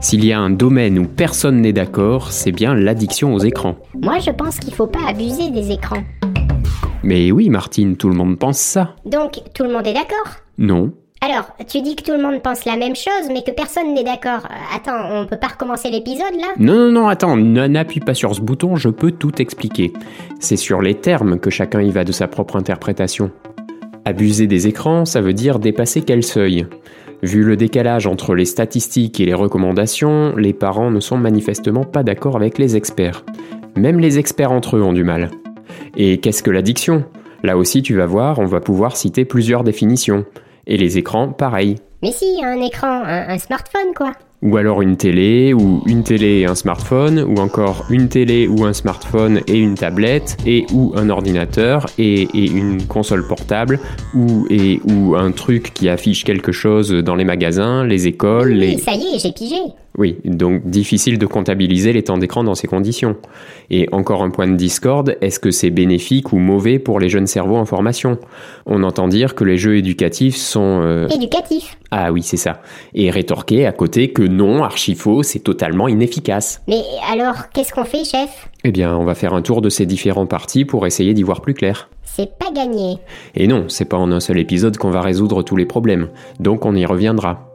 S'il y a un domaine où personne n'est d'accord, c'est bien l'addiction aux écrans. Moi, je pense qu'il faut pas abuser des écrans. Mais oui, Martine, tout le monde pense ça. Donc, tout le monde est d'accord? Non. Alors, tu dis que tout le monde pense la même chose, mais que personne n'est d'accord. Euh, Attends, on peut pas recommencer l'épisode là? Non, non, non, attends, n'appuie pas sur ce bouton, je peux tout expliquer. C'est sur les termes que chacun y va de sa propre interprétation. Abuser des écrans, ça veut dire dépasser quel seuil? Vu le décalage entre les statistiques et les recommandations, les parents ne sont manifestement pas d'accord avec les experts. Même les experts entre eux ont du mal. Et qu'est-ce que l'addiction? Là aussi, tu vas voir, on va pouvoir citer plusieurs définitions. Et les écrans, pareil. Mais si, un écran, un, smartphone quoi. Ou alors une télé, ou une télé et un smartphone, ou encore une télé ou un smartphone et une tablette, et ou un ordinateur et, et une console portable, ou, et, ou un truc qui affiche quelque chose dans les magasins, les écoles, les... Ça y est, j'ai pigé. Oui, donc difficile de comptabiliser les temps d'écran dans ces conditions. Et encore un point de discorde, est-ce que c'est bénéfique ou mauvais pour les jeunes cerveaux en formation? On entend dire que les jeux éducatifs sont... euh, Éducatif. Ah oui, c'est ça. Et rétorquer à côté que non, archi faux, c'est totalement inefficace. Mais alors, qu'est-ce qu'on fait, chef? Eh bien, on va faire un tour de ces différents parties pour essayer d'y voir plus clair. C'est pas gagné. Et non, c'est pas en un seul épisode qu'on va résoudre tous les problèmes, donc on y reviendra.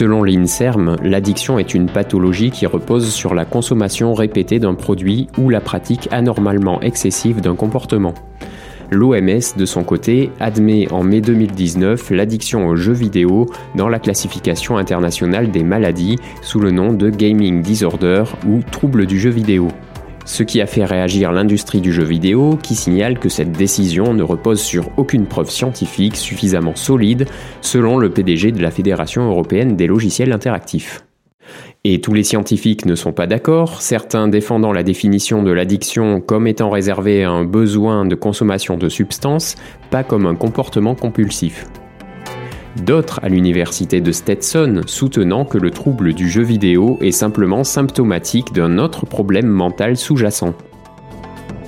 Selon l'INSERM, l'addiction est une pathologie qui repose sur la consommation répétée d'un produit ou la pratique anormalement excessive d'un comportement. L'OMS, de son côté, admet en mai 2019 l'addiction aux jeux vidéo dans la classification internationale des maladies sous le nom de Gaming Disorder ou trouble du jeu vidéo. Ce qui a fait réagir l'industrie du jeu vidéo qui signale que cette décision ne repose sur aucune preuve scientifique suffisamment solide selon le PDG de la Fédération européenne des logiciels interactifs. Et tous les scientifiques ne sont pas d'accord, certains défendant la définition de l'addiction comme étant réservée à un besoin de consommation de substances, pas comme un comportement compulsif. D'autres à l'université de Stetson soutenant que le trouble du jeu vidéo est simplement symptomatique d'un autre problème mental sous-jacent.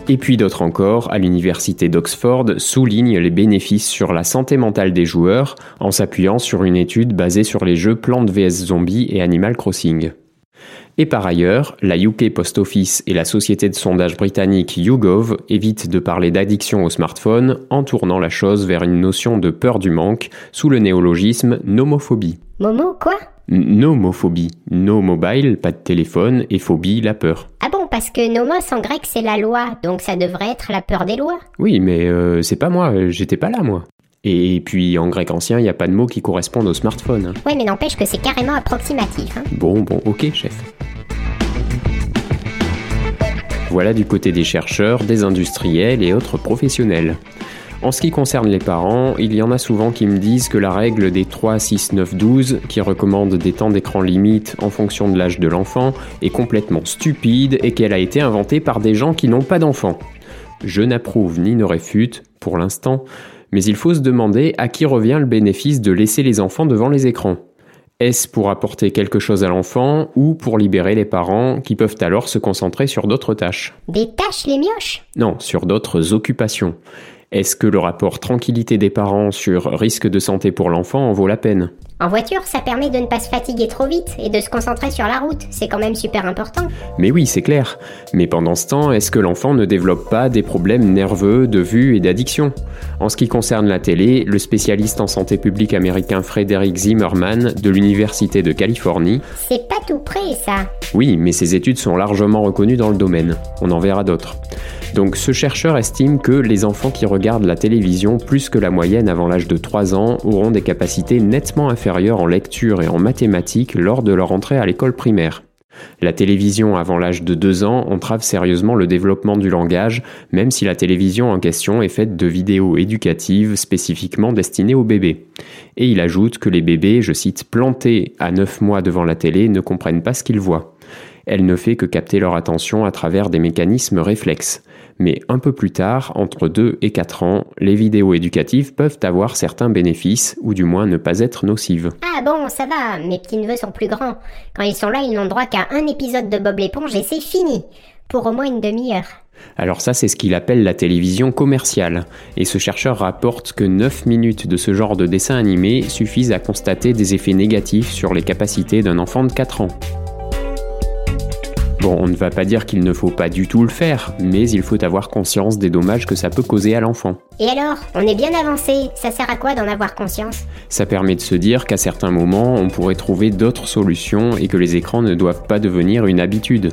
Et puis d'autres encore, à l'université d'Oxford, soulignent les bénéfices sur la santé mentale des joueurs en s'appuyant sur une étude basée sur les jeux Plants vs Zombies et Animal Crossing. Et par ailleurs, la UK Post Office et la société de sondage britannique YouGov évitent de parler d'addiction au smartphone en tournant la chose vers une notion de peur du manque sous le néologisme nomophobie. Momo, quoi? Nomophobie, no mobile, pas de téléphone, et phobie, la peur. Ah bon, parce que nomos en grec c'est la loi, donc ça devrait être la peur des lois. Oui, mais euh, c'est pas moi, j'étais pas là moi. Et puis en grec ancien, il n'y a pas de mots qui correspondent au smartphone. hein. Ouais, mais n'empêche que c'est carrément approximatif. Hein. Bon, bon, ok, chef. Voilà du côté des chercheurs, des industriels et autres professionnels. En ce qui concerne les parents, il y en a souvent qui me disent que la règle des 3, 6, 9, 12, qui recommande des temps d'écran limite en fonction de l'âge de l'enfant, est complètement stupide et qu'elle a été inventée par des gens qui n'ont pas d'enfants. Je n'approuve ni ne réfute, pour l'instant, mais il faut se demander à qui revient le bénéfice de laisser les enfants devant les écrans. Est-ce pour apporter quelque chose à l'enfant ou pour libérer les parents qui peuvent alors se concentrer sur d'autres tâches? Des tâches les mioches? Non, sur d'autres occupations. Est-ce que le rapport tranquillité des parents sur risque de santé pour l'enfant en vaut la peine? En voiture, ça permet de ne pas se fatiguer trop vite et de se concentrer sur la route. C'est quand même super important. Mais oui, c'est clair. Mais pendant ce temps, est-ce que l'enfant ne développe pas des problèmes nerveux, de vue et d'addiction? En ce qui concerne la télé, le spécialiste en santé publique américain Frédéric Zimmerman de l'Université de Californie, C'est pas tout près, ça. oui, mais ses études sont largement reconnues dans le domaine. On en verra d'autres. Donc ce chercheur estime que les enfants qui regardent la télévision plus que la moyenne avant l'âge de 3 ans auront des capacités nettement inférieures en lecture et en mathématiques lors de leur entrée à l'école primaire. La télévision avant l'âge de 2 ans entrave sérieusement le développement du langage, même si la télévision en question est faite de vidéos éducatives spécifiquement destinées aux bébés. Et il ajoute que les bébés, je cite, plantés à 9 mois devant la télé ne comprennent pas ce qu'ils voient. Elle ne fait que capter leur attention à travers des mécanismes réflexes. Mais un peu plus tard, entre 2 et 4 ans, les vidéos éducatives peuvent avoir certains bénéfices, ou du moins ne pas être nocives. Ah bon, ça va, mes petits neveux sont plus grands. Quand ils sont là, ils n'ont droit qu'à un épisode de Bob l'éponge et c'est fini. Pour au moins une demi-heure. Alors ça, c'est ce qu'il appelle la télévision commerciale. Et ce chercheur rapporte que 9 minutes de ce genre de dessin animé suffisent à constater des effets négatifs sur les capacités d'un enfant de 4 ans. Bon, on ne va pas dire qu'il ne faut pas du tout le faire, mais il faut avoir conscience des dommages que ça peut causer à l'enfant. Et alors, on est bien avancé, ça sert à quoi d'en avoir conscience? Ça permet de se dire qu'à certains moments, on pourrait trouver d'autres solutions et que les écrans ne doivent pas devenir une habitude.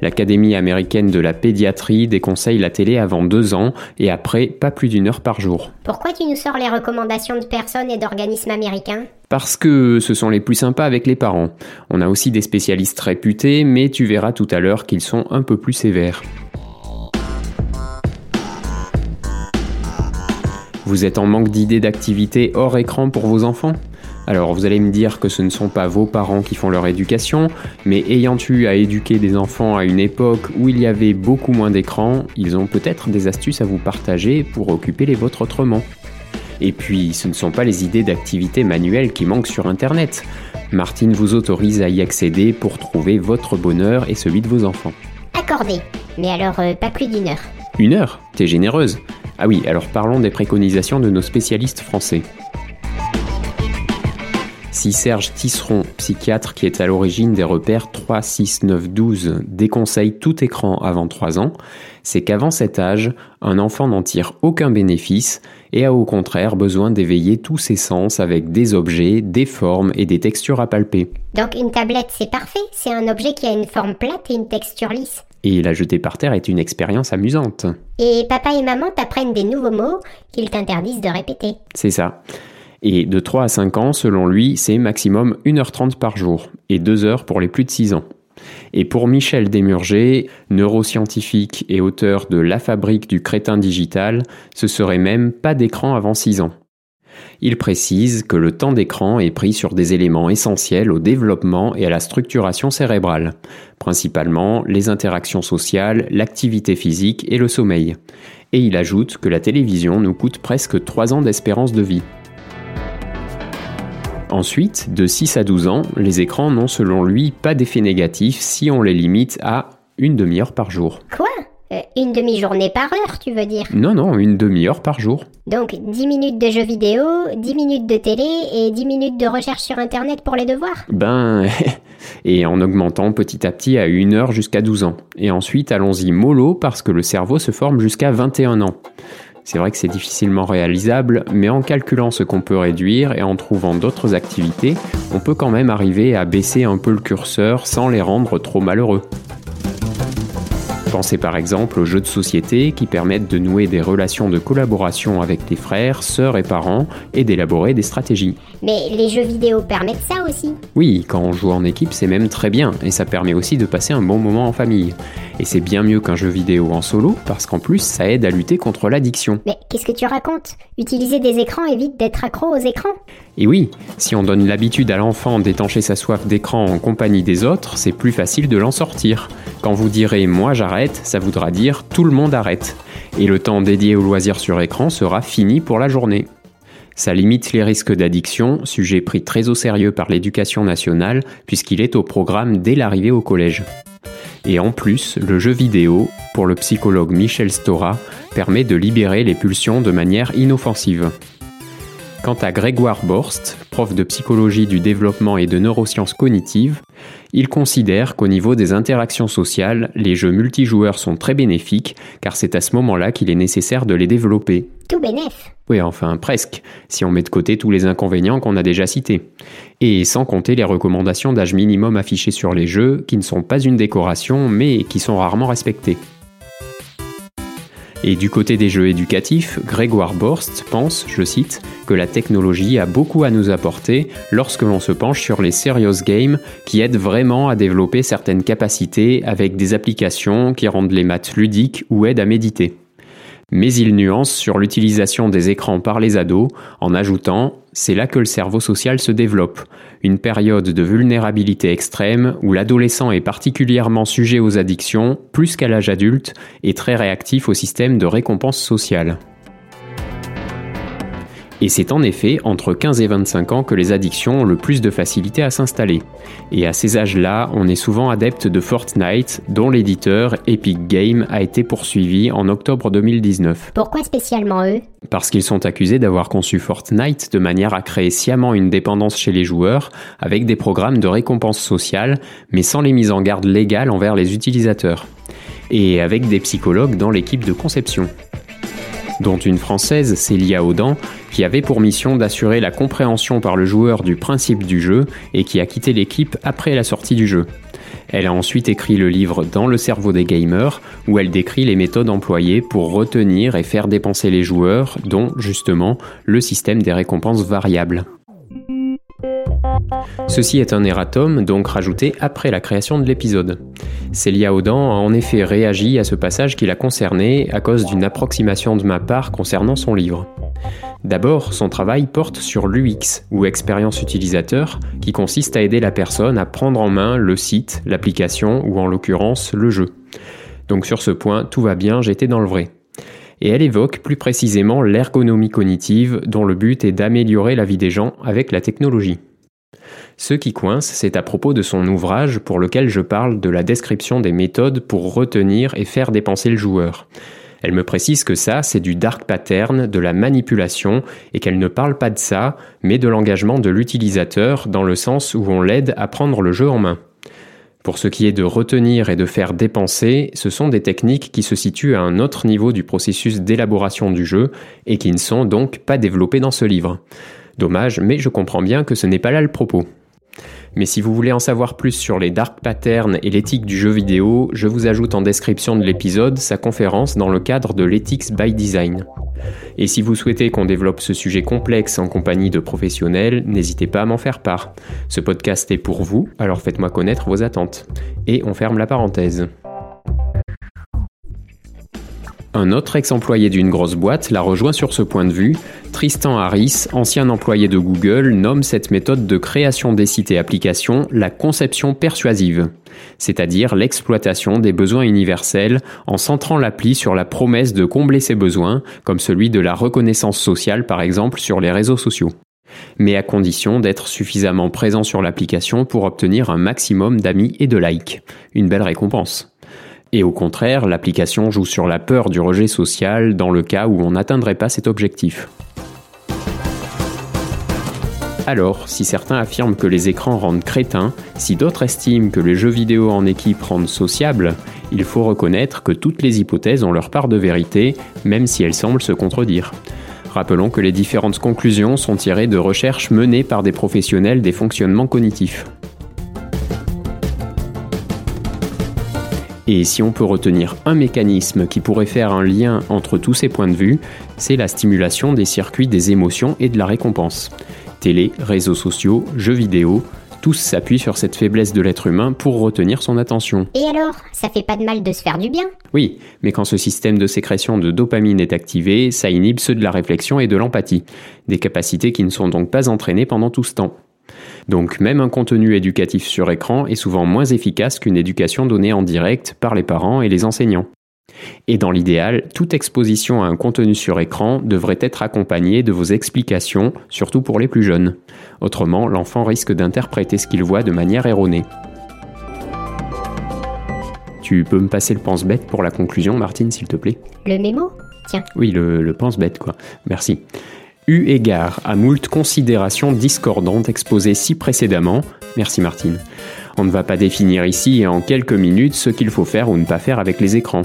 L'Académie américaine de la pédiatrie déconseille la télé avant deux ans et après pas plus d'une heure par jour. Pourquoi tu nous sors les recommandations de personnes et d'organismes américains? Parce que ce sont les plus sympas avec les parents. On a aussi des spécialistes réputés, mais tu verras tout à l'heure qu'ils sont un peu plus sévères. Vous êtes en manque d'idées d'activités hors écran pour vos enfants? Alors vous allez me dire que ce ne sont pas vos parents qui font leur éducation, mais ayant eu à éduquer des enfants à une époque où il y avait beaucoup moins d'écrans, ils ont peut-être des astuces à vous partager pour occuper les vôtres autrement. Et puis, ce ne sont pas les idées d'activités manuelles qui manquent sur Internet. Martine vous autorise à y accéder pour trouver votre bonheur et celui de vos enfants. Accordé. Mais alors, euh, pas plus d'une heure. Une heure? T'es généreuse. Ah oui, alors parlons des préconisations de nos spécialistes français. Si Serge Tisseron, psychiatre qui est à l'origine des repères 3, 6, 9, 12, déconseille tout écran avant 3 ans, c'est qu'avant cet âge, un enfant n'en tire aucun bénéfice et a au contraire besoin d'éveiller tous ses sens avec des objets, des formes et des textures à palper. Donc une tablette c'est parfait, c'est un objet qui a une forme plate et une texture lisse. Et la jeter par terre est une expérience amusante. Et papa et maman t'apprennent des nouveaux mots qu'ils t'interdisent de répéter. C'est ça. Et de 3 à 5 ans, selon lui, c'est maximum 1h30 par jour et 2 heures pour les plus de 6 ans. Et pour Michel Desmurger, neuroscientifique et auteur de La fabrique du crétin digital, ce serait même pas d'écran avant 6 ans. Il précise que le temps d'écran est pris sur des éléments essentiels au développement et à la structuration cérébrale, principalement les interactions sociales, l'activité physique et le sommeil. Et il ajoute que la télévision nous coûte presque 3 ans d'espérance de vie. Ensuite, de 6 à 12 ans, les écrans n'ont selon lui pas d'effet négatif si on les limite à une demi-heure par jour. Quoi? Euh, Une demi-journée par heure, tu veux dire? Non, non, une demi-heure par jour. Donc 10 minutes de jeux vidéo, 10 minutes de télé et 10 minutes de recherche sur Internet pour les devoirs? Ben, et en augmentant petit à petit à une heure jusqu'à 12 ans. Et ensuite, allons-y mollo parce que le cerveau se forme jusqu'à 21 ans. C'est vrai que c'est difficilement réalisable, mais en calculant ce qu'on peut réduire et en trouvant d'autres activités, on peut quand même arriver à baisser un peu le curseur sans les rendre trop malheureux. Pensez par exemple aux jeux de société qui permettent de nouer des relations de collaboration avec des frères, sœurs et parents et d'élaborer des stratégies. Mais les jeux vidéo permettent ça aussi Oui, quand on joue en équipe, c'est même très bien et ça permet aussi de passer un bon moment en famille. Et c'est bien mieux qu'un jeu vidéo en solo parce qu'en plus, ça aide à lutter contre l'addiction. Mais qu'est-ce que tu racontes? Utiliser des écrans évite d'être accro aux écrans? Et oui, si on donne l'habitude à l'enfant d'étancher sa soif d'écran en compagnie des autres, c'est plus facile de l'en sortir. Quand vous direz moi j'arrête, ça voudra dire tout le monde arrête. Et le temps dédié aux loisirs sur écran sera fini pour la journée. Ça limite les risques d'addiction, sujet pris très au sérieux par l'éducation nationale puisqu'il est au programme dès l'arrivée au collège. Et en plus, le jeu vidéo, pour le psychologue Michel Stora, permet de libérer les pulsions de manière inoffensive. Quant à Grégoire Borst, prof de psychologie du développement et de neurosciences cognitives, il considère qu'au niveau des interactions sociales, les jeux multijoueurs sont très bénéfiques, car c'est à ce moment-là qu'il est nécessaire de les développer. Tout bénéf. Oui, enfin presque, si on met de côté tous les inconvénients qu'on a déjà cités. Et sans compter les recommandations d'âge minimum affichées sur les jeux, qui ne sont pas une décoration, mais qui sont rarement respectées. Et du côté des jeux éducatifs, Grégoire Borst pense, je cite, que la technologie a beaucoup à nous apporter lorsque l'on se penche sur les serious games qui aident vraiment à développer certaines capacités avec des applications qui rendent les maths ludiques ou aident à méditer. Mais il nuance sur l'utilisation des écrans par les ados en ajoutant C'est là que le cerveau social se développe, une période de vulnérabilité extrême où l'adolescent est particulièrement sujet aux addictions, plus qu'à l'âge adulte, et très réactif au système de récompense sociale. Et c'est en effet entre 15 et 25 ans que les addictions ont le plus de facilité à s'installer. Et à ces âges-là, on est souvent adepte de Fortnite, dont l'éditeur Epic Games a été poursuivi en octobre 2019. Pourquoi spécialement eux? Parce qu'ils sont accusés d'avoir conçu Fortnite de manière à créer sciemment une dépendance chez les joueurs, avec des programmes de récompense sociale, mais sans les mises en garde légales envers les utilisateurs. Et avec des psychologues dans l'équipe de conception dont une française, Célia Audan, qui avait pour mission d'assurer la compréhension par le joueur du principe du jeu et qui a quitté l'équipe après la sortie du jeu. Elle a ensuite écrit le livre Dans le cerveau des gamers, où elle décrit les méthodes employées pour retenir et faire dépenser les joueurs, dont justement le système des récompenses variables. Ceci est un erratum, donc rajouté après la création de l'épisode. Célia Audan a en effet réagi à ce passage qui l'a concerné à cause d'une approximation de ma part concernant son livre. D'abord, son travail porte sur l'UX, ou expérience utilisateur, qui consiste à aider la personne à prendre en main le site, l'application ou en l'occurrence le jeu. Donc sur ce point, tout va bien, j'étais dans le vrai. Et elle évoque plus précisément l'ergonomie cognitive dont le but est d'améliorer la vie des gens avec la technologie. Ce qui coince, c'est à propos de son ouvrage pour lequel je parle de la description des méthodes pour retenir et faire dépenser le joueur. Elle me précise que ça, c'est du dark pattern, de la manipulation, et qu'elle ne parle pas de ça, mais de l'engagement de l'utilisateur dans le sens où on l'aide à prendre le jeu en main. Pour ce qui est de retenir et de faire dépenser, ce sont des techniques qui se situent à un autre niveau du processus d'élaboration du jeu et qui ne sont donc pas développées dans ce livre. Dommage, mais je comprends bien que ce n'est pas là le propos. Mais si vous voulez en savoir plus sur les dark patterns et l'éthique du jeu vidéo, je vous ajoute en description de l'épisode sa conférence dans le cadre de l'Ethics by Design. Et si vous souhaitez qu'on développe ce sujet complexe en compagnie de professionnels, n'hésitez pas à m'en faire part. Ce podcast est pour vous, alors faites-moi connaître vos attentes. Et on ferme la parenthèse. Un autre ex-employé d'une grosse boîte l'a rejoint sur ce point de vue. Tristan Harris, ancien employé de Google, nomme cette méthode de création des sites et applications la conception persuasive, c'est-à-dire l'exploitation des besoins universels en centrant l'appli sur la promesse de combler ses besoins, comme celui de la reconnaissance sociale par exemple sur les réseaux sociaux mais à condition d'être suffisamment présent sur l'application pour obtenir un maximum d'amis et de likes. Une belle récompense. Et au contraire, l'application joue sur la peur du rejet social dans le cas où on n'atteindrait pas cet objectif. Alors, si certains affirment que les écrans rendent crétins, si d'autres estiment que les jeux vidéo en équipe rendent sociables, il faut reconnaître que toutes les hypothèses ont leur part de vérité, même si elles semblent se contredire. Rappelons que les différentes conclusions sont tirées de recherches menées par des professionnels des fonctionnements cognitifs. Et si on peut retenir un mécanisme qui pourrait faire un lien entre tous ces points de vue, c'est la stimulation des circuits des émotions et de la récompense. Télé, réseaux sociaux, jeux vidéo, tous s'appuient sur cette faiblesse de l'être humain pour retenir son attention. Et alors Ça fait pas de mal de se faire du bien? Oui, mais quand ce système de sécrétion de dopamine est activé, ça inhibe ceux de la réflexion et de l'empathie, des capacités qui ne sont donc pas entraînées pendant tout ce temps. Donc même un contenu éducatif sur écran est souvent moins efficace qu'une éducation donnée en direct par les parents et les enseignants. Et dans l'idéal, toute exposition à un contenu sur écran devrait être accompagnée de vos explications, surtout pour les plus jeunes. Autrement, l'enfant risque d'interpréter ce qu'il voit de manière erronée. Tu peux me passer le pense-bête pour la conclusion, Martine, s'il te plaît? Le mémo? Tiens. Oui, le, le pense-bête, quoi. Merci. Eu égard à moult considérations discordantes exposées ci précédemment, merci Martine. On ne va pas définir ici et en quelques minutes ce qu'il faut faire ou ne pas faire avec les écrans.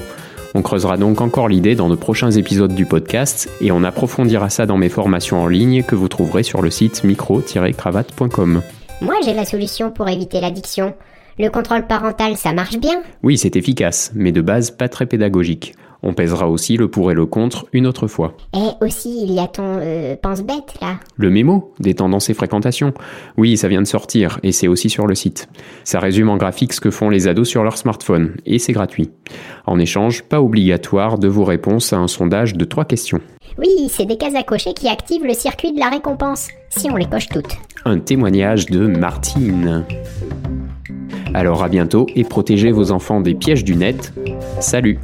On creusera donc encore l'idée dans de prochains épisodes du podcast et on approfondira ça dans mes formations en ligne que vous trouverez sur le site micro-cravate.com. Moi j'ai la solution pour éviter l'addiction. Le contrôle parental, ça marche bien? Oui, c'est efficace, mais de base pas très pédagogique. On pèsera aussi le pour et le contre une autre fois. Et aussi, il y a ton euh, pense-bête là. Le mémo des tendances et fréquentations. Oui, ça vient de sortir et c'est aussi sur le site. Ça résume en graphique ce que font les ados sur leur smartphone et c'est gratuit. En échange, pas obligatoire de vos réponses à un sondage de trois questions. Oui, c'est des cases à cocher qui activent le circuit de la récompense, si on les coche toutes. Un témoignage de Martine. Alors à bientôt et protégez vos enfants des pièges du net. Salut